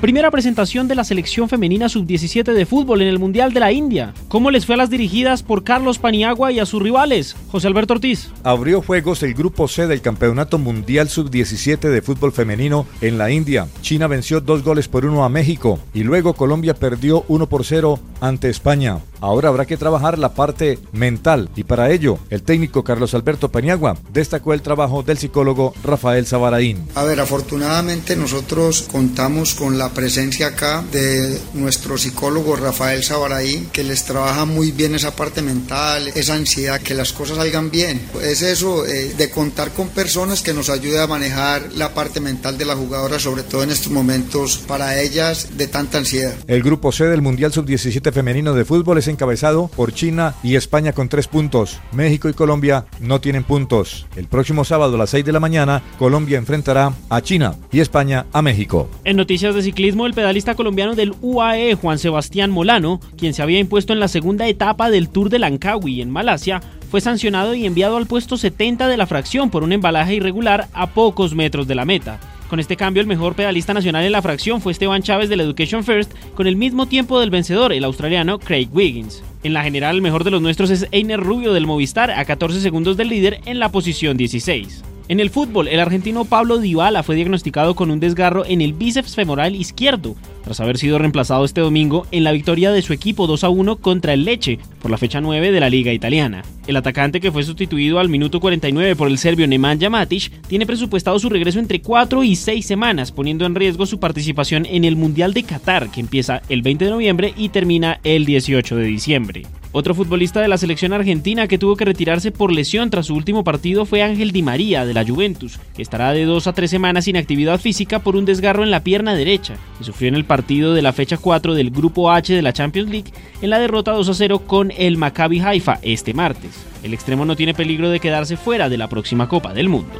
Primera presentación de la selección femenina sub-17 de fútbol en el Mundial de la India. ¿Cómo les fue a las dirigidas por Carlos Paniagua y a sus rivales? José Alberto Ortiz. Abrió juegos el grupo C del Campeonato Mundial sub-17 de fútbol femenino en la India. China venció dos goles por uno a México y luego Colombia perdió uno por cero ante España. Ahora habrá que trabajar la parte mental y para ello el técnico Carlos Alberto Paniagua destacó el trabajo del psicólogo Rafael Sabaraín. A ver, afortunadamente nosotros contamos con la presencia acá de nuestro psicólogo Rafael Sabaraín que les trabaja muy bien esa parte mental, esa ansiedad, que las cosas salgan bien. Es eso eh, de contar con personas que nos ayuden a manejar la parte mental de la jugadora, sobre todo en estos momentos para ellas de tanta ansiedad. El grupo C del Mundial Sub-17 femenino de fútbol es encabezado por China y España con tres puntos. México y Colombia no tienen puntos. El próximo sábado a las 6 de la mañana, Colombia enfrentará a China y España a México. En noticias de ciclismo, el pedalista colombiano del UAE, Juan Sebastián Molano, quien se había impuesto en la segunda etapa del Tour de Langkawi en Malasia, fue sancionado y enviado al puesto 70 de la fracción por un embalaje irregular a pocos metros de la meta. Con este cambio, el mejor pedalista nacional en la fracción fue Esteban Chávez del Education First, con el mismo tiempo del vencedor, el australiano Craig Wiggins. En la general, el mejor de los nuestros es Einer Rubio del Movistar, a 14 segundos del líder en la posición 16. En el fútbol, el argentino Pablo Dybala fue diagnosticado con un desgarro en el bíceps femoral izquierdo, tras haber sido reemplazado este domingo en la victoria de su equipo 2 a 1 contra el Leche por la fecha 9 de la Liga Italiana. El atacante que fue sustituido al minuto 49 por el serbio Nemanja Matic tiene presupuestado su regreso entre 4 y 6 semanas, poniendo en riesgo su participación en el Mundial de Qatar, que empieza el 20 de noviembre y termina el 18 de diciembre. Otro futbolista de la selección argentina que tuvo que retirarse por lesión tras su último partido fue Ángel Di María de la Juventus, que estará de dos a tres semanas sin actividad física por un desgarro en la pierna derecha, que sufrió en el partido de la fecha 4 del Grupo H de la Champions League en la derrota 2 a 0 con el Maccabi Haifa este martes. El extremo no tiene peligro de quedarse fuera de la próxima Copa del Mundo.